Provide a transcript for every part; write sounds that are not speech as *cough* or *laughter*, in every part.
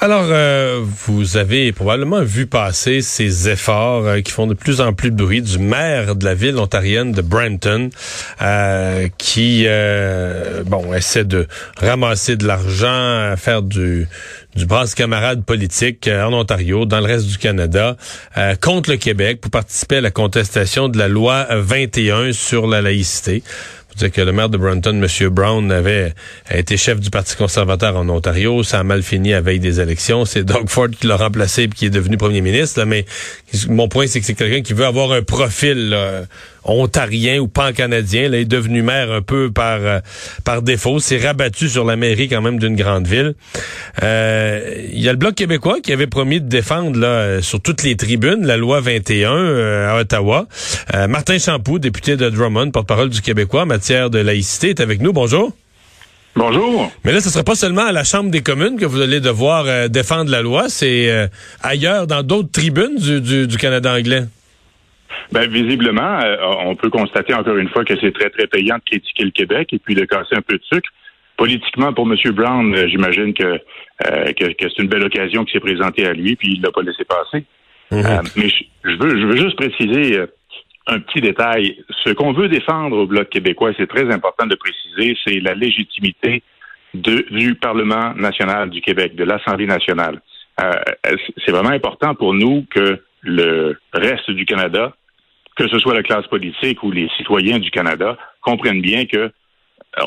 Alors, euh, vous avez probablement vu passer ces efforts euh, qui font de plus en plus de bruit du maire de la ville ontarienne de Brampton, euh, qui, bon, essaie de ramasser de l'argent, faire du, du brasse camarade politique en Ontario, dans le reste du Canada, contre le Québec pour participer à la contestation de la loi 21 sur la laïcité que le maire de Brunton, M. Brown, avait été chef du Parti conservateur en Ontario. Ça a mal fini à veille des élections. C'est Doug Ford qui l'a remplacé et qui est devenu premier ministre. mais mon point, c'est que c'est quelqu'un qui veut avoir un profil ontarien ou pan-canadien. Il est devenu maire un peu par euh, par défaut. C'est rabattu sur la mairie quand même d'une grande ville. Euh, il y a le Bloc québécois qui avait promis de défendre là, sur toutes les tribunes la loi 21 euh, à Ottawa. Martin Champoux, député de Drummond, porte-parole du Québécois en matière de laïcité, est avec nous. Bonjour. Bonjour. Mais là, ce ne sera pas seulement à la Chambre des communes que vous allez devoir défendre la loi, c'est ailleurs, dans d'autres tribunes du, du Canada anglais. Ben, visiblement, euh, on peut constater encore une fois que c'est très, très payant de critiquer le Québec et puis de casser un peu de sucre. Politiquement, pour M. Brown, euh, j'imagine que, euh, que, c'est une belle occasion qui s'est présentée à lui, puis il l'a pas laissé passer. Mm-hmm. mais je, veux, je veux juste préciser un petit détail. Ce qu'on veut défendre au Bloc québécois, c'est très important de préciser, c'est la légitimité du Parlement national du Québec, de l'Assemblée nationale. c'est vraiment important pour nous que le reste du Canada que ce soit la classe politique ou les citoyens du Canada, comprennent bien que euh,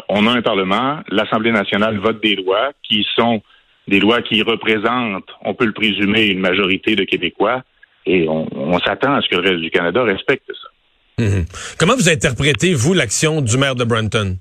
on a un Parlement, l'Assemblée nationale vote des lois qui sont des lois qui représentent, on peut le présumer, une majorité de Québécois, et on, s'attend à ce que le reste du Canada respecte ça. Mhm. Comment vous interprétez, vous, l'action du maire de Brunton?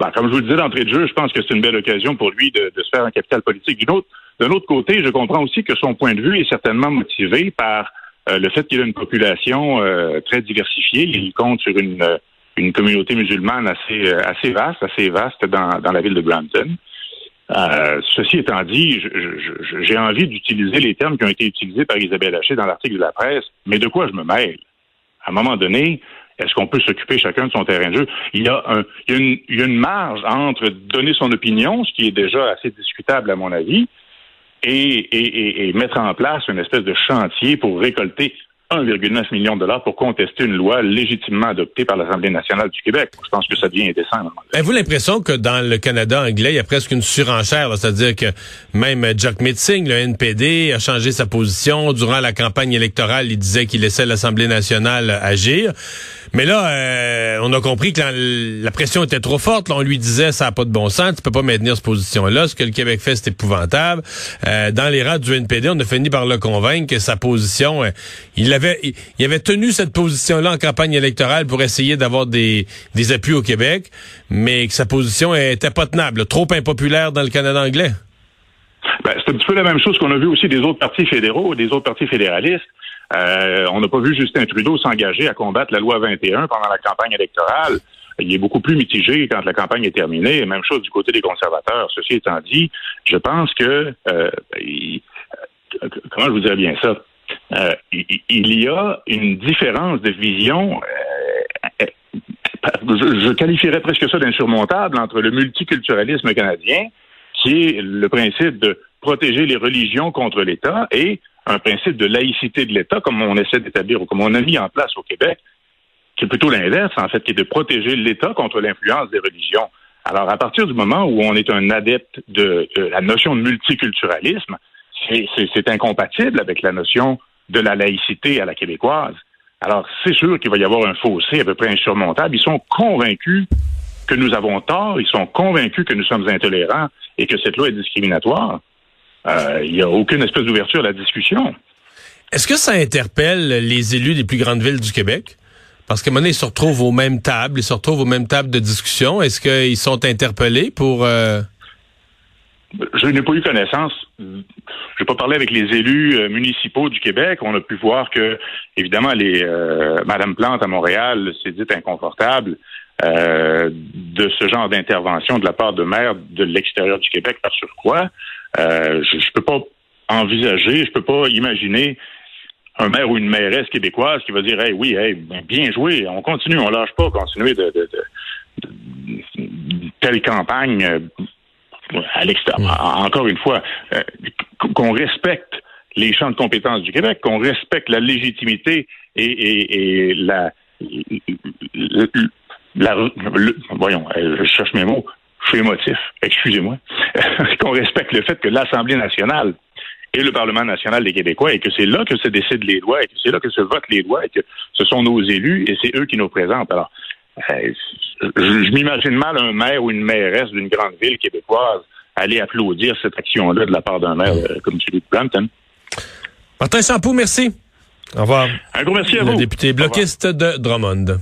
Ben, comme je vous le disais d'entrée de jeu, je pense que c'est une belle occasion pour lui de, se faire un capital politique. D'un autre côté, je comprends aussi que son point de vue est certainement motivé par euh, le fait qu'il a une population euh, très diversifiée, il compte sur une, euh, communauté musulmane assez, vaste, assez vaste dans, dans la ville de Brampton. ceci étant dit, j'ai envie d'utiliser les termes qui ont été utilisés par Isabelle Haché dans l'article de la presse, mais de quoi je me mêle? À un moment donné, est-ce qu'on peut s'occuper chacun de son terrain de jeu? Il y, a un, une, il y a une marge entre donner son opinion, ce qui est déjà assez discutable à mon avis, et, mettre en place une espèce de chantier pour récolter 1,9 million de dollars pour contester une loi légitimement adoptée par l'Assemblée nationale du Québec. Je pense que ça devient indécent. Avez-vous l'impression que dans le Canada anglais, il y a presque une surenchère, c'est-à-dire que même Jack Mitzing, le NPD, a changé sa position durant la campagne électorale. Il disait qu'il laissait l'Assemblée nationale agir. Mais là, euh, on a compris que la, pression était trop forte. Là, on lui disait ça n'a pas de bon sens, tu peux pas maintenir cette position-là. Ce que le Québec fait, c'est épouvantable. Euh, dans les rangs du NPD, on a fini par le convaincre que sa position, euh, il avait, il, avait tenu cette position-là en campagne électorale pour essayer d'avoir des, des appuis au Québec, mais que sa position était pas tenable, trop impopulaire dans le Canada anglais. Ben, c'est un petit peu la même chose qu'on a vu aussi des autres partis fédéraux, des autres partis fédéralistes. Euh, on n'a pas vu Justin Trudeau s'engager à combattre la loi 21 pendant la campagne électorale. Il est beaucoup plus mitigé quand la campagne est terminée. Même chose du côté des conservateurs. Ceci étant dit, je pense que euh, comment je vous dirais bien ça? Euh, il y a une différence de vision. je qualifierais presque ça d'insurmontable entre le multiculturalisme canadien, qui est le principe de protéger les religions contre l'État, et un principe de laïcité de l'État, comme on essaie d'établir ou comme on a mis en place au Québec, qui est plutôt l'inverse, en fait, qui est de protéger l'État contre l'influence des religions. Alors, à partir du moment où on est un adepte de, la notion de multiculturalisme, c'est incompatible avec la notion de la laïcité à la québécoise. Alors, c'est sûr qu'il va y avoir un fossé à peu près insurmontable. Ils sont convaincus que nous avons tort, ils sont convaincus que nous sommes intolérants et que cette loi est discriminatoire. Euh, il n'y a aucune espèce d'ouverture à la discussion. Est-ce que ça interpelle les élus des plus grandes villes du Québec? Parce moment donné, ils se retrouvent aux mêmes tables, ils se retrouvent aux mêmes tables de discussion. Est-ce qu'ils sont interpellés pour... Euh... Je n'ai pas eu connaissance. Je n'ai pas parlé avec les élus euh, municipaux du Québec. On a pu voir que, évidemment, les euh, Madame Plante à Montréal s'est dit inconfortable de ce genre d'intervention de la part de maires de l'extérieur du Québec par surcroît. Euh, je ne peux pas envisager, je peux pas imaginer un maire ou une mairesse québécoise qui va dire hey, oui, hey, bien joué, on continue, on lâche pas, continuer de, de, telle campagne euh, à l'extérieur. Encore une fois, euh, qu'on respecte les champs de compétences du Québec, qu'on respecte la légitimité et, la, voyons, euh, je cherche mes mots, je suis émotif, excusez-moi, *laughs* qu'on respecte le fait que l'Assemblée nationale et le Parlement national des Québécois et que c'est là que se décident les lois et que c'est là que se votent les lois et que ce sont nos élus et c'est eux qui nous présentent. Alors, euh, je, m'imagine mal un maire ou une mairesse d'une grande ville québécoise aller applaudir cette action-là de la part d'un maire euh, comme celui de Brampton. Martin Champoux, merci. Au revoir. Un gros merci à vous. Le député bloquiste de Drummond.